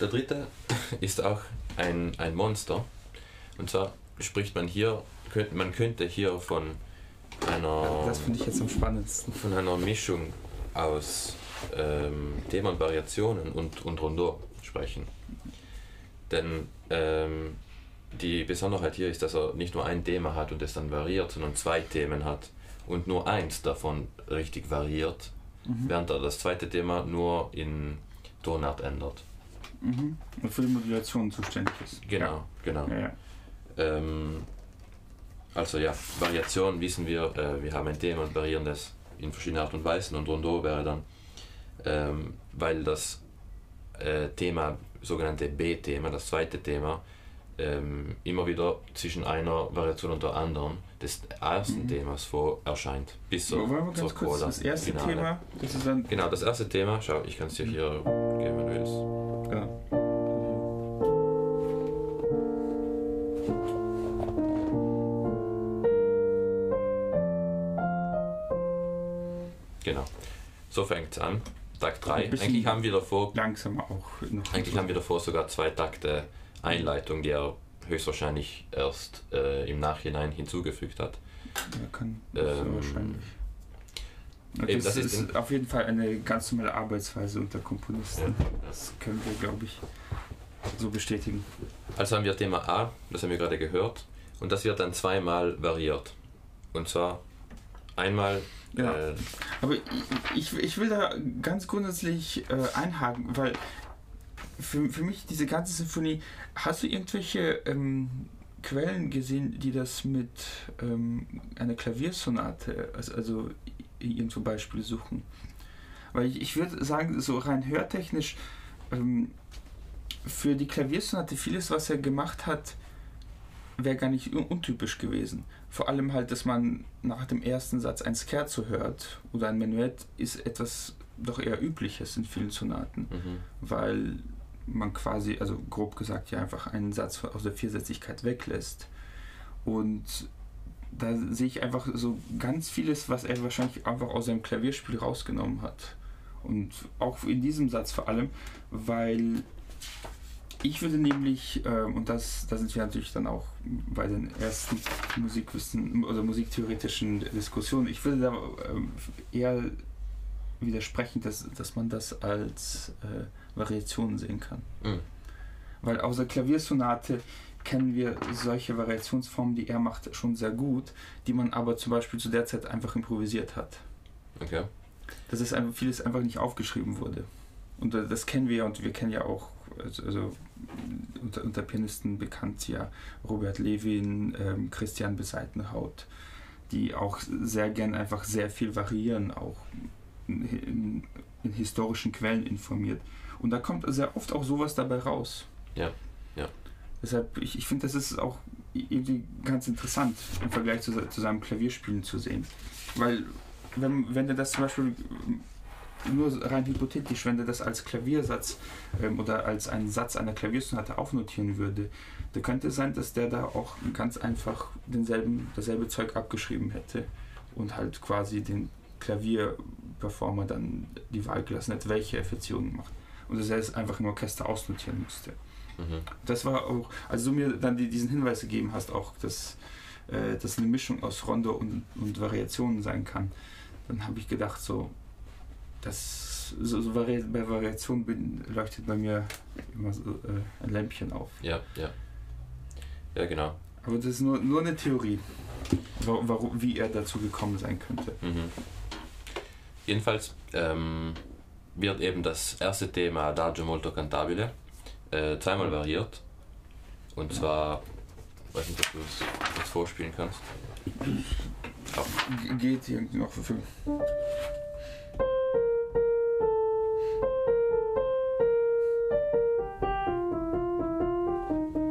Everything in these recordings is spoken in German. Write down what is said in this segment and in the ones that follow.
der dritte ist auch ein, ein Monster. Und zwar spricht man hier, könnt, man könnte hier von einer, Das finde ich jetzt am spannendsten. von einer Mischung aus ähm, Themen, Variationen und, und Rondor sprechen. Denn ähm, die Besonderheit hier ist, dass er nicht nur ein Thema hat und es dann variiert, sondern zwei Themen hat und nur eins davon richtig variiert, Mhm. während er das zweite Thema nur in Tonart ändert. Mhm. Und für die Modulation zuständig ist. Genau, genau. Ja. Ähm, also ja, Variation wissen wir, äh, wir haben ein Thema und variieren das in verschiedenen Art und Weisen und Rondo wäre dann, ähm, weil das äh, Thema, sogenannte B-Thema, das zweite Thema, ähm, immer wieder zwischen einer Variation und der anderen des ersten Mhm. Themas vor erscheint, bis So, zur, wollen wir ganz kurz Coda das erste Finale. Thema, das ist dann Genau, das erste Thema, schau, ich kann es dir hier geben, wenn du willst. Genau. Genau. So fängt es an. Takt 3. Ein bisschen- Eigentlich haben wir davor Langsamer auch noch. Eigentlich haben wir davor sogar zwei Takte Einleitung, die er höchstwahrscheinlich erst äh, im Nachhinein hinzugefügt hat. Ja, kann Ähm, wahrscheinlich. Und eben, das, das ist ist, auf jeden Fall eine ganz normale Arbeitsweise unter Komponisten. Ja. Das können wir, glaube ich, so bestätigen. Also haben wir Thema A, das haben wir gerade gehört, und das wird dann zweimal variiert. Und zwar einmal, Ja. äh, Aber ich, ich, ich will da ganz grundsätzlich äh, einhaken, weil für, für mich diese ganze Symphonie, hast du irgendwelche ähm, Quellen gesehen, die das mit ähm, einer Klaviersonate, also, also irgendwo Beispiele suchen? Weil ich, ich würde sagen, so rein hörtechnisch, ähm, für die Klaviersonate vieles, was er gemacht hat, wäre gar nicht un untypisch gewesen. Vor allem halt, dass man nach dem ersten Satz ein Scherzo hört oder ein Menuett, ist etwas doch eher Übliches in vielen Sonaten, mhm, weil man quasi, also grob gesagt, ja einfach einen Satz aus der Viersätzigkeit weglässt. Und da sehe ich einfach so ganz vieles, was er wahrscheinlich einfach aus seinem Klavierspiel rausgenommen hat. Und auch in diesem Satz vor allem, weil ich würde nämlich, ähm, und das, da sind wir natürlich dann auch bei den ersten Musikwissen oder musiktheoretischen Diskussionen, ich würde da ähm, eher widersprechen, dass, dass man das als äh, Variation sehen kann. mhm, Weil aus der Klaviersonate kennen wir solche Variationsformen, die er macht, schon sehr gut, die man aber zum Beispiel zu der Zeit einfach improvisiert hat. okay. Dass es einfach vieles einfach nicht aufgeschrieben wurde. Und das kennen wir ja und wir kennen ja auch, also, also unter, unter Pianisten bekannt ja Robert Levin, ähm, Christian Beseitenhaut, die auch sehr gern einfach sehr viel variieren, auch in, in, in historischen Quellen informiert. Und da kommt sehr oft auch sowas dabei raus. Ja. Deshalb, ich, ich finde, das ist auch irgendwie ganz interessant im Vergleich zu, zu seinem Klavierspielen zu sehen. Weil, wenn, wenn er das zum Beispiel nur rein hypothetisch, wenn er das als Klaviersatz ähm, oder als einen Satz einer Klaviersonate aufnotieren würde, da könnte es sein, dass der da auch ganz einfach denselben, dasselbe Zeug abgeschrieben hätte und halt quasi den Klavierperformer dann die Wahl gelassen hätte, welche er macht. Und dass er es einfach im Orchester ausnotieren müsste. Mhm. Das war auch, als du mir dann die, diesen Hinweis gegeben hast, auch, dass äh, das eine Mischung aus Rondo und, und Variationen sein kann, dann habe ich gedacht, so, das, so, so Vari bei Variationen bin, leuchtet bei mir immer so äh, ein Lämpchen auf. Ja, ja. Ja, genau. Aber das ist nur, nur eine Theorie, wa- warum, wie er dazu gekommen sein könnte. Mhm. Jedenfalls ähm, wird eben das erste Thema Adagio molto cantabile äh, zweimal variiert. Und zwar, weiß nicht, ob du es vorspielen kannst. G geht irgendwie noch für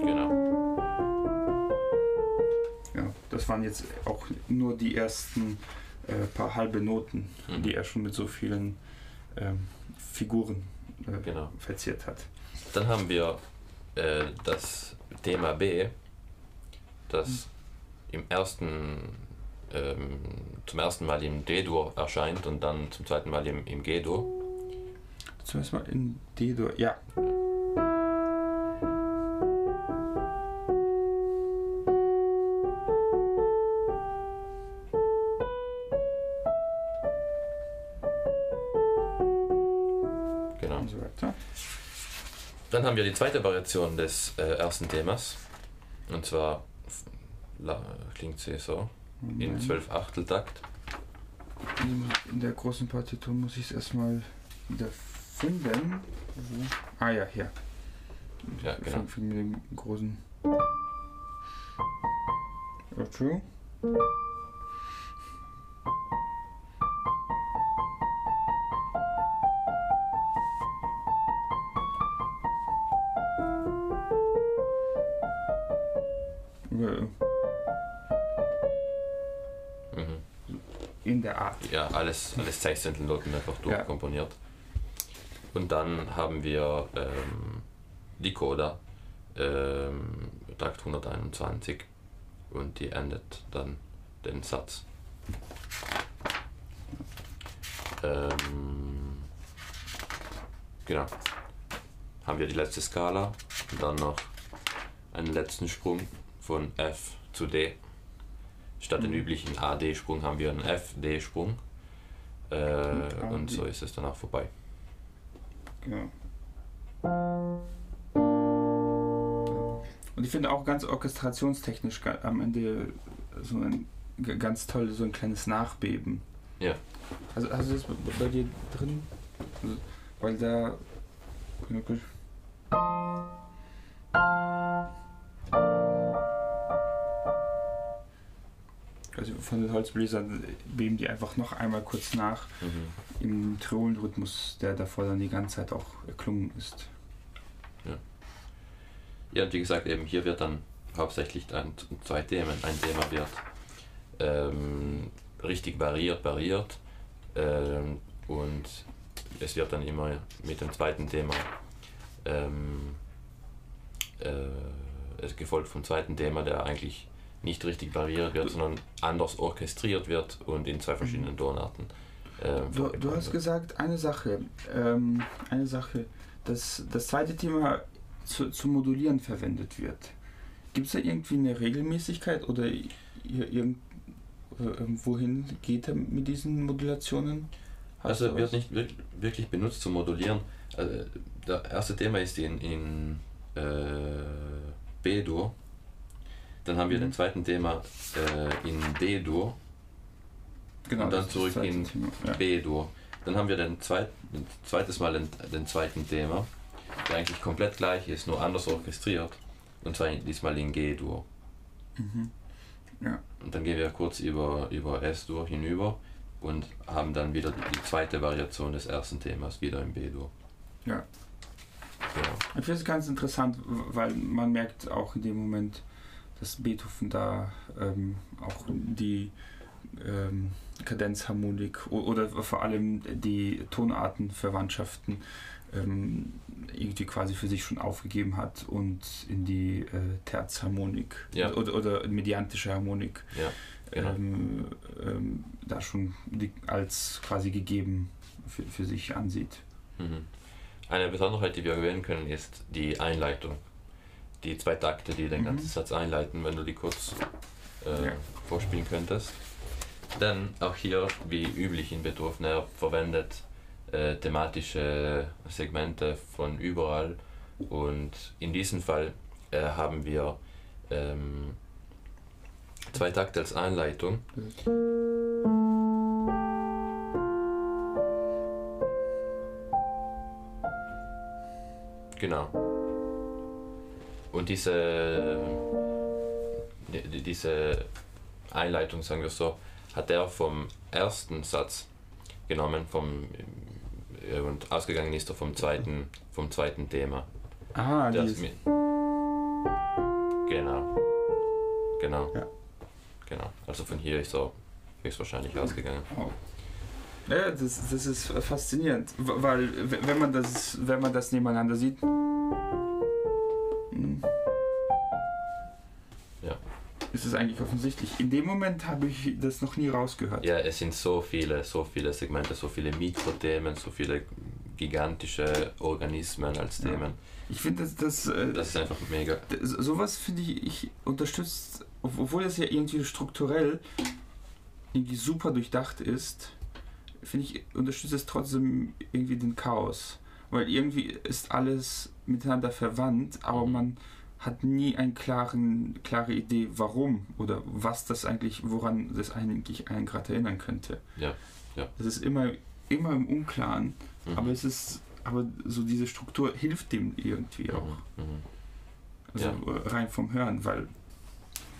Genau. Ja, das waren jetzt auch nur die ersten äh, paar halbe Noten, Mhm. die er schon mit so vielen ähm, Figuren äh, Genau. verziert hat. Dann haben wir äh, das Thema B, das im ersten, ähm, zum ersten Mal im D-Dur erscheint und dann zum zweiten Mal im, im G-Dur. Zuerst mal in D-Dur. Ja. Dann haben wir die zweite Variation des äh, ersten Themas. Und zwar la, klingt sie so in 12 Achteltakt. In, in der großen Partitur muss ich es erstmal wieder finden. Wo? Ah ja, hier. Ja, genau. Fing, fing mit dem großen. Okay. Der Art. Ja, alles, alles Sechzehntelnoten einfach Ja. durchkomponiert. Und dann haben wir ähm, die Coda, ähm, Takt 121 und die endet dann den Satz. Ähm, genau. Haben wir die letzte Skala und dann noch einen letzten Sprung von F zu D. Statt den Mhm. üblichen A-D-Sprung haben wir einen F-D-Sprung. Äh, Und und AD. so ist es dann auch vorbei. Genau. Und ich finde auch ganz orchestrationstechnisch am Ende so ein ganz toll, so ein kleines Nachbeben. Ja. Also hast du das bei dir drin? Also, weil da. Also von den Holzbläsern beben die einfach noch einmal kurz nach Mhm. im Triolenrhythmus, der davor dann die ganze Zeit auch erklungen ist. Ja, und wie gesagt, eben hier wird dann hauptsächlich ein, zwei Themen. Ein Thema wird ähm, richtig variiert, variiert ähm, und es wird dann immer mit dem zweiten Thema ähm, äh, gefolgt vom zweiten Thema, der eigentlich nicht richtig variiert wird, sondern anders orchestriert wird und in zwei verschiedenen Tonarten. ähm, Du, du hast wird. gesagt, eine Sache, ähm, eine Sache, dass das zweite Thema zu, zu modulieren verwendet wird. Gibt es da irgendwie eine Regelmäßigkeit oder irgend, äh, wohin geht er mit diesen Modulationen? Hast Also wird nicht wirk- wirklich benutzt zum Modulieren. Also, das erste Thema ist in, in äh, B-Dur. Dann haben wir Mhm. den zweiten Thema äh, in D-Dur, genau, und dann zurück in. Ja. B-Dur. Dann haben wir den zweit, ein zweites Mal den, den zweiten Thema, der eigentlich komplett gleich ist, nur anders orchestriert. Und zwar diesmal in G-Dur. Mhm. Und dann gehen wir kurz über, über S-Dur hinüber und haben dann wieder die, die zweite Variation des ersten Themas wieder in B-Dur. Ja. Genau. Ich finde es ganz interessant, weil man merkt auch in dem Moment, dass Beethoven da ähm, auch die ähm, Kadenzharmonik oder vor allem die Tonartenverwandtschaften ähm, irgendwie quasi für sich schon aufgegeben hat und in die äh, Terzharmonik Ja. oder, oder mediantische Harmonik Ja, genau. ähm, ähm, da schon als quasi gegeben für, für sich ansieht. Mhm. Eine Besonderheit, die wir erwähnen können, ist die Einleitung. Die zwei Takte, die den Mhm. ganzen Satz einleiten, wenn du die kurz äh, Ja. vorspielen könntest. Denn auch hier, wie üblich in Beethoven, er verwendet äh, thematische Segmente von überall. Und in diesem Fall äh, haben wir ähm, zwei Takte als Einleitung. Genau. Und diese, die- die- diese Einleitung, sagen wir so, hat er vom ersten Satz genommen vom, äh, und ausgegangen ist er vom zweiten, vom zweiten Thema. Ah, Das ist, mit, genau. Genau. Ja. Genau. Also von hier ist er höchstwahrscheinlich ausgegangen. Oh. Ja, das, das ist faszinierend, weil wenn man das, wenn man das nebeneinander sieht. Hm, Ja. Ist es eigentlich offensichtlich. In dem Moment habe ich das noch nie rausgehört. Ja, es sind so viele, so viele Segmente, so viele Mikrothemen, so viele gigantische Organismen als Ja. Themen. Ich finde, das, das, äh, Das ist einfach mega. sowas finde ich, ich unterstützt, ob- obwohl das ja irgendwie strukturell irgendwie super durchdacht ist, finde ich, unterstützt es trotzdem irgendwie den Chaos. Weil irgendwie ist alles miteinander verwandt, aber Mhm. man hat nie eine klaren, klare Idee, warum oder was das eigentlich, woran das eigentlich einen gerade erinnern könnte. Ja, ja. Das ist immer, immer im Unklaren, Mhm. aber es ist, aber so diese Struktur hilft dem irgendwie auch. Mhm. Mhm. Also äh, rein vom Hören, weil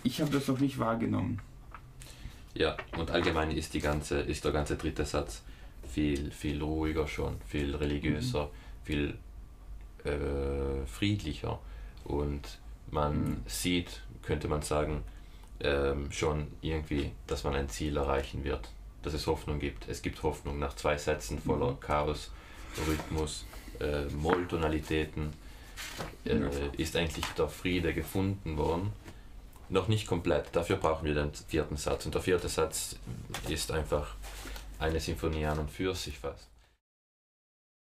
ich habe das noch nicht wahrgenommen. Ja, und allgemein ist die ganze, ist der ganze dritte Satz viel, viel ruhiger schon, viel religiöser, viel äh, friedlicher und man Mhm. sieht, könnte man sagen, ähm, schon irgendwie, dass man ein Ziel erreichen wird, dass es Hoffnung gibt. Es gibt Hoffnung nach zwei Sätzen voller Mhm. Chaos, Rhythmus, äh, Molltonalitäten, äh, ist eigentlich der Friede gefunden worden. Noch nicht komplett, dafür brauchen wir den vierten Satz. Und der vierte Satz ist einfach eine Symphonie an und für sich fast.